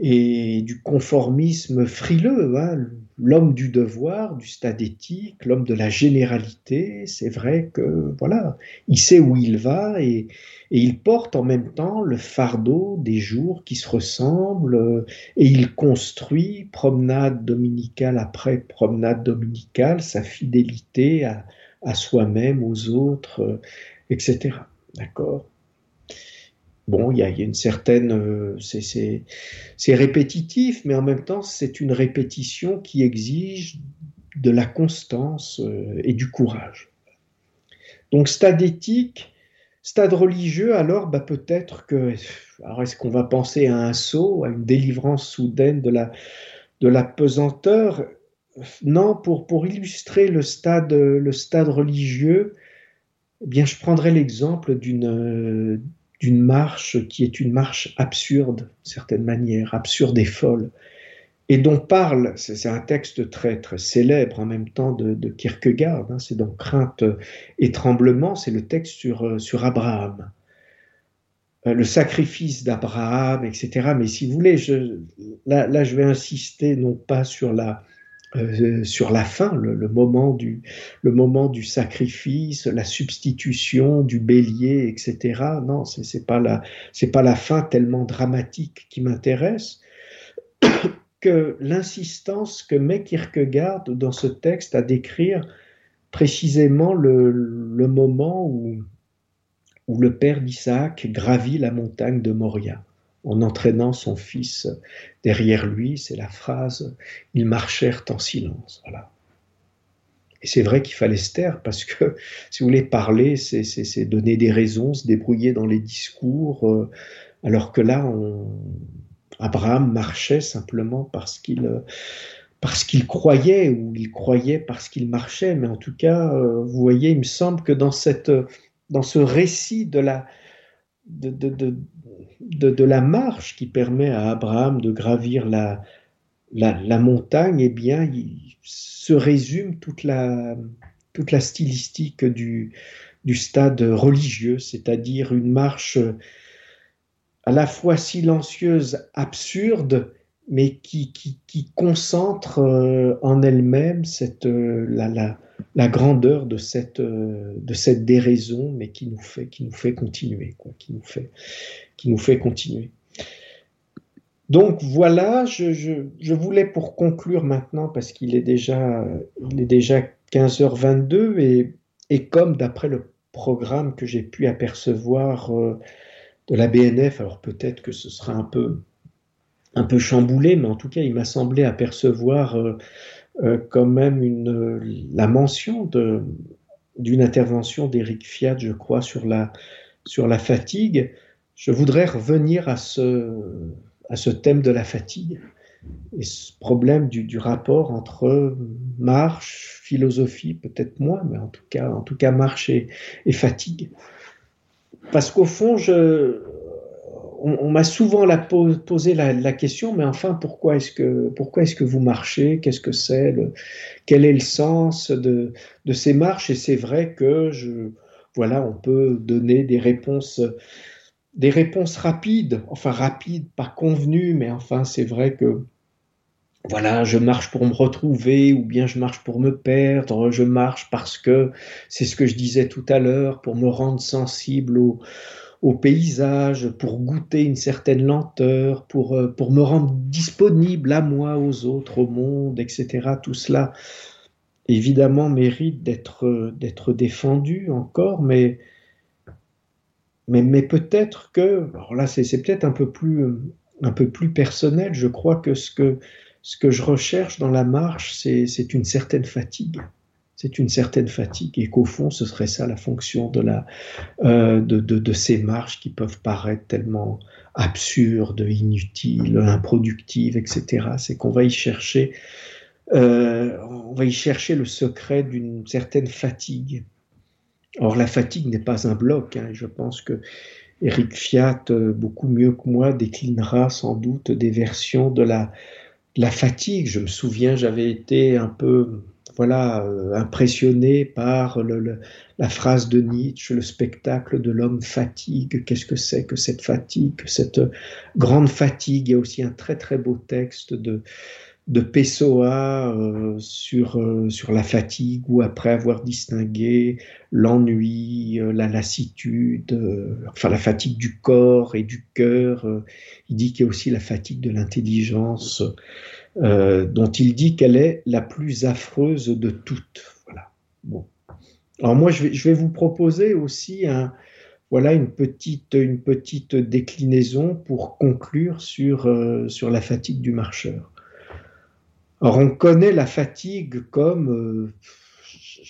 et du conformisme frileux. Hein. L'homme du devoir, du stade éthique, l'homme de la généralité, c'est vrai que voilà, il sait où il va et, il porte en même temps le fardeau des jours qui se ressemblent et il construit promenade dominicale après promenade dominicale sa fidélité à, à soi-même, aux autres, etc. D'accord? Bon, il y, a, une certaine, euh, c'est répétitif, mais en même temps, c'est une répétition qui exige de la constance euh, et du courage. Donc, stade éthique, stade religieux, alors bah, peut-être que, alors est-ce qu'on va penser à un saut, à une délivrance soudaine de la, de la pesanteur? Non, pour, pour illustrer le stade, le stade religieux, eh bien, je prendrai l'exemple d'une d'une marche qui est une marche absurde, d'une certaine manière, absurde et folle, et dont parle, c'est un texte très très célèbre en même temps de, Kierkegaard, hein, c'est donc Crainte et Tremblement, c'est le texte sur, euh, sur Abraham. Euh, le sacrifice d'Abraham, etc. Mais si vous voulez, je, là, là, je vais insister non pas sur la, euh, sur la fin, le, moment du, sacrifice, la substitution du bélier, etc. Non, c'est n'est pas la fin tellement dramatique qui m'intéresse que l'insistance que met Kierkegaard dans ce texte à décrire précisément le, moment où le père d'Isaac gravit la montagne de Moria en entraînant son fils derrière lui. C'est la phrase Ils marchèrent en silence. Voilà. Et c'est vrai qu'il fallait se taire parce que, si vous voulez, parler, c'est donner des raisons, se débrouiller dans les discours, euh, alors que là, on... Abraham marchait simplement parce qu'il parce qu'il croyait ou il croyait parce qu'il marchait, mais en tout cas, euh, vous voyez, il me semble que dans, cette, dans ce récit de la, de, la marche qui permet à Abraham de gravir la, montagne, eh bien, il se résume toute la, stylistique du stade religieux, c'est-à-dire une marche à la fois silencieuse, absurde, mais qui, qui, concentre euh, en elle-même cette, euh, la, la, la, grandeur de cette, euh, de cette déraison, mais qui nous fait, qui nous fait continuer, quoi, qui, nous fait, qui nous fait continuer. Donc voilà, je, je, je voulais pour conclure maintenant, parce qu'il est déjà, est déjà 15h22, et, et comme d'après le programme que j'ai pu apercevoir de la BNF, alors peut-être que ce sera un peu un peu chamboulé, mais en tout cas, il m'a semblé apercevoir euh, euh, quand même une, la mention d'une intervention d'Éric Fiat, je crois, sur la, sur la fatigue. Je voudrais revenir à ce, à ce thème de la fatigue et ce problème du, du rapport entre marche, philosophie, peut-être moins, mais en tout cas, en tout cas marche et fatigue. Parce qu'au fond, je, on, m'a souvent posé la, question, mais enfin, pourquoi est-ce que, vous marchez? Qu'est-ce que c'est Quel est le sens de, ces marches? Et c'est vrai que je, voilà, on peut donner des réponses, des réponses rapides, enfin rapides, pas convenues, mais enfin, c'est vrai que voilà, je marche pour me retrouver, ou bien je marche pour me perdre, je marche parce que c'est ce que je disais tout à l'heure, pour me rendre sensible au, au paysage, pour goûter une certaine lenteur, pour, euh, pour me rendre disponible à moi, aux autres, au monde, etc. Tout cela, évidemment, mérite d'être, d'être défendu encore, mais, peut-être que, alors là, c'est, peut-être un peu plus, un peu plus personnel, je crois que ce que, ce que je recherche dans la marche, c'est, c'est une certaine fatigue c'est une certaine fatigue et qu'au fond, ce serait ça la fonction de, la, euh, de, de, ces marches qui peuvent paraître tellement absurdes, inutiles, improductives, etc. C'est qu'on va y chercher, euh, on va y chercher le secret d'une certaine fatigue. Or, la fatigue n'est pas un bloc. Hein, je pense que Eric Fiat, euh, beaucoup mieux que moi, déclinera sans doute des versions de la, de la fatigue. Je me souviens, j'avais été un peu voilà, euh, impressionné par la phrase de Nietzsche, le spectacle de l'homme fatigue. Qu'est-ce que c'est que cette fatigue, cette grande fatigue? Il y a aussi un très très beau texte de, de Pessoa euh, sur, euh, sur la fatigue, où après avoir distingué l'ennui, la lassitude, enfin la fatigue du corps et du cœur, il dit qu'il y a aussi la fatigue de l'intelligence. Euh, dont il dit qu'elle est la plus affreuse de toutes. Voilà. Bon. Alors moi, je vais, je vais vous proposer aussi un, voilà une petite, une petite déclinaison pour conclure sur, euh, sur la fatigue du marcheur. Alors on connaît la fatigue comme, euh,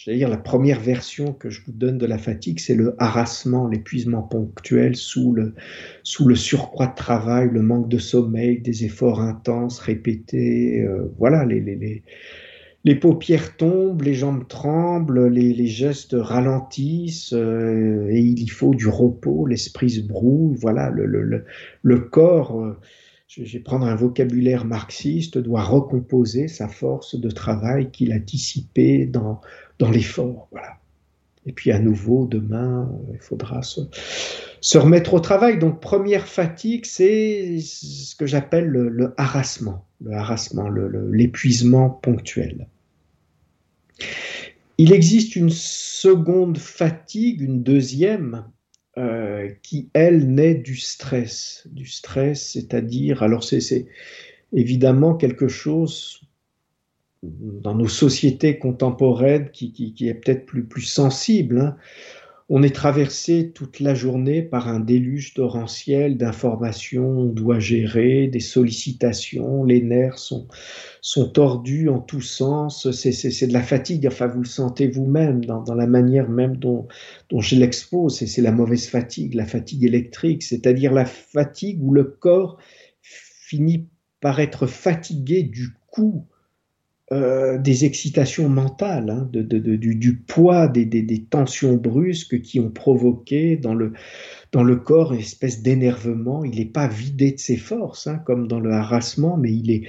dire, la première version que je vous donne de la fatigue, c'est le harassement, l'épuisement ponctuel sous le, sous le surcroît de travail, le manque de sommeil, des efforts intenses, répétés. Euh, voilà, les, les, les, paupières tombent, les jambes tremblent, les, les gestes ralentissent, euh, et il y faut du repos, l'esprit se brouille. Voilà, le, le, le corps. Euh, je vais prendre un vocabulaire marxiste, doit recomposer sa force de travail qu'il a dissipée dans, dans l'effort. Voilà. Et puis à nouveau, demain, il faudra se, remettre au travail. Donc première fatigue, c'est ce que j'appelle le, harassement, le harassement, l'épuisement ponctuel. Il existe une seconde fatigue, une deuxième, euh, qui, elle, naît du stress. Du stress, c'est-à-dire, alors c'est évidemment quelque chose dans nos sociétés contemporaines qui, qui, est peut-être plus, plus sensible. Hein. On est traversé toute la journée par un déluge torrentiel d'informations, on doit gérer, des sollicitations, les nerfs sont, tordus en tous sens, c'est de la fatigue, enfin vous le sentez vous-même dans, dans, la manière même dont, dont je l'expose, c'est la mauvaise fatigue, la fatigue électrique, c'est-à-dire la fatigue où le corps finit par être fatigué du coup euh, des excitations mentales, hein, du, poids des, tensions brusques qui ont provoqué dans le, dans le corps une espèce d'énervement. Il n'est pas vidé de ses forces, hein, comme dans le harassement, mais il est,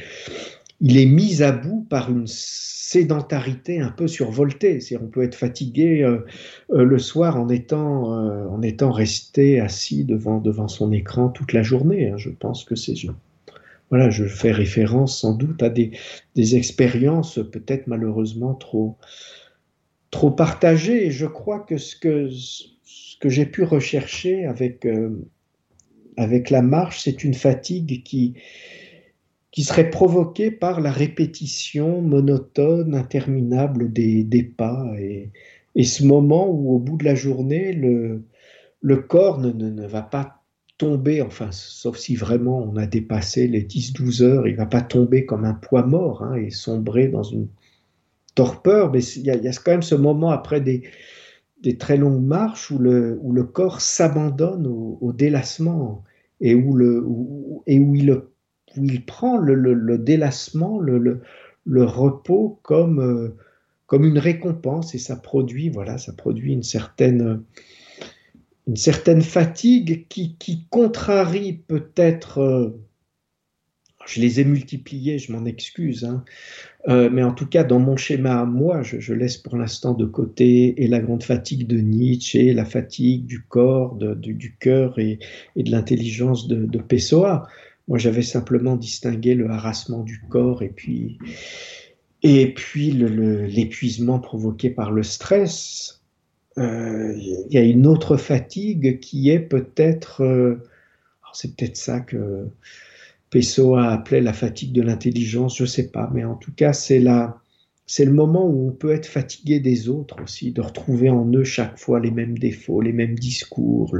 il est mis à bout par une sédentarité un peu survoltée. On peut être fatigué euh, euh, le soir en étant, en étant resté assis devant, devant son écran toute la journée. Hein. Je pense que c'est voilà, je fais référence sans doute à des, expériences peut-être malheureusement trop, trop partagées. Je crois que ce que, ce que j'ai pu rechercher avec, euh, avec la marche, c'est une fatigue qui, qui serait provoquée par la répétition monotone, interminable des, des pas. Et, et, ce moment où au bout de la journée, le, le corps ne, ne, ne va pas tomber, enfin, sauf si vraiment on a dépassé les 10-12 heures, il va pas tomber comme un poids mort hein, et sombrer dans une torpeur, mais il y, a quand même ce moment après des, des très longues marches où le, où le corps s'abandonne au, délassement et où, le, et où, il, où il prend le, le, délassement, le, le, repos comme, euh, comme une récompense et ça produit, voilà, ça produit une certaine une certaine fatigue qui, qui contrarie peut-être, euh, je les ai multipliés, je m'en excuse, hein, euh, mais en tout cas dans mon schéma moi, je, laisse pour l'instant de côté et la grande fatigue de Nietzsche, et la fatigue du corps, de, du, cœur et, et de l'intelligence de, de, Pessoa. Moi j'avais simplement distingué le harassement du corps et puis, et puis l'épuisement provoqué par le stress il euh, y a une autre fatigue qui est peut-être, euh, c'est peut-être ça que Pessoa appelait la fatigue de l'intelligence, je ne sais pas, mais en tout cas c'est la, c'est le moment où on peut être fatigué des autres aussi, de retrouver en eux chaque fois les mêmes défauts, les mêmes discours,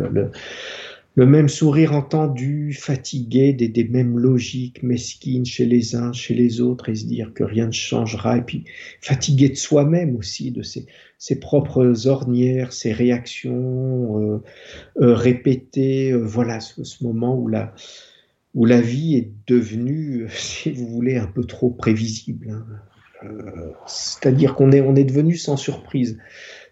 même sourire entendu, fatigué des, mêmes logiques mesquines chez les uns, chez les autres, et se dire que rien ne changera, et puis fatigué de soi-même aussi, de ses, propres ornières, ses réactions euh, euh, répétées, euh, voilà ce, moment où la, où la vie est devenue, si vous voulez, un peu trop prévisible. Hein. C'est-à-dire qu'on est, on est devenu sans surprise.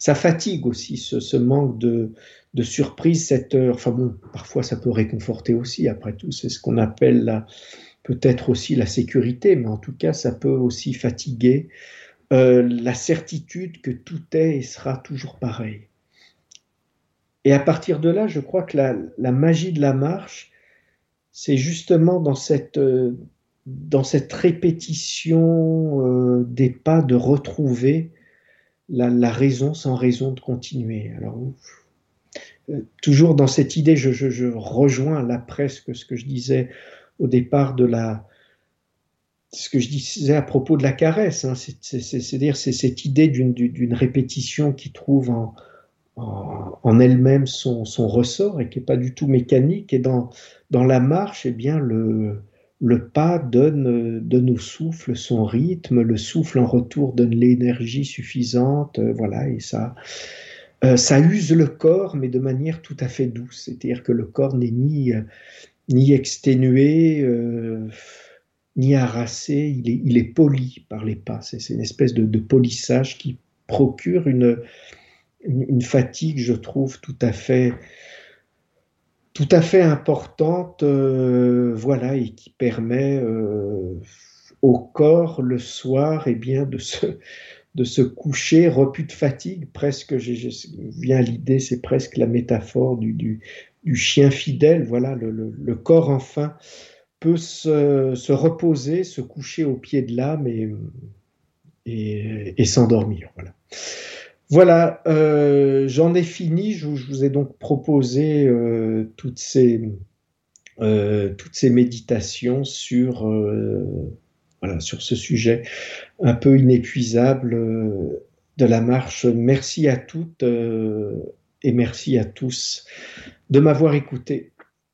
Ça fatigue aussi ce, manque de, de surprise cette heure. Enfin bon, parfois ça peut réconforter aussi, après tout, c'est ce qu'on appelle peut-être aussi la sécurité, mais en tout cas ça peut aussi fatiguer euh, la certitude que tout est et sera toujours pareil. Et à partir de là, je crois que la, magie de la marche, c'est justement dans cette, euh, dans cette répétition euh, des pas de retrouver la, raison sans raison de continuer. Alors, euh, toujours dans cette idée, je, rejoins là presque ce que je disais au départ de la, ce que je disais à propos de la caresse, hein. c'est-à-dire c'est cette idée d'une répétition qui trouve en, en, elle-même son, ressort et qui n'est pas du tout mécanique. Et dans, dans la marche, eh bien, le, le pas donne, au souffle son rythme, le souffle en retour donne l'énergie suffisante, euh, voilà, et ça, euh, ça use le corps, mais de manière tout à fait douce. C'est-à-dire que le corps n'est ni, euh, ni exténué, ni harassé, il est, poli par les pas. C'est une espèce de, polissage qui procure une, fatigue, je trouve, tout à fait, tout à fait importante, voilà, et qui permet au corps le soir, et eh bien, de se coucher. Repu de fatigue, presque, j'ai vient l'idée, c'est presque la métaphore du, du, chien fidèle, voilà, le, corps enfin peut se, reposer, se coucher au pied de l'âme et, et, s'endormir, voilà. Voilà, euh, j'en ai fini, je, vous ai donc proposé euh, toutes, ces, euh, toutes ces méditations sur voilà, sur ce sujet un peu inépuisable de la marche. Merci à toutes et merci à tous de m'avoir écouté.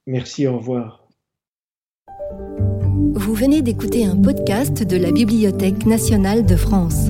Merci, au revoir. Vous venez d'écouter un podcast de la Bibliothèque nationale de France.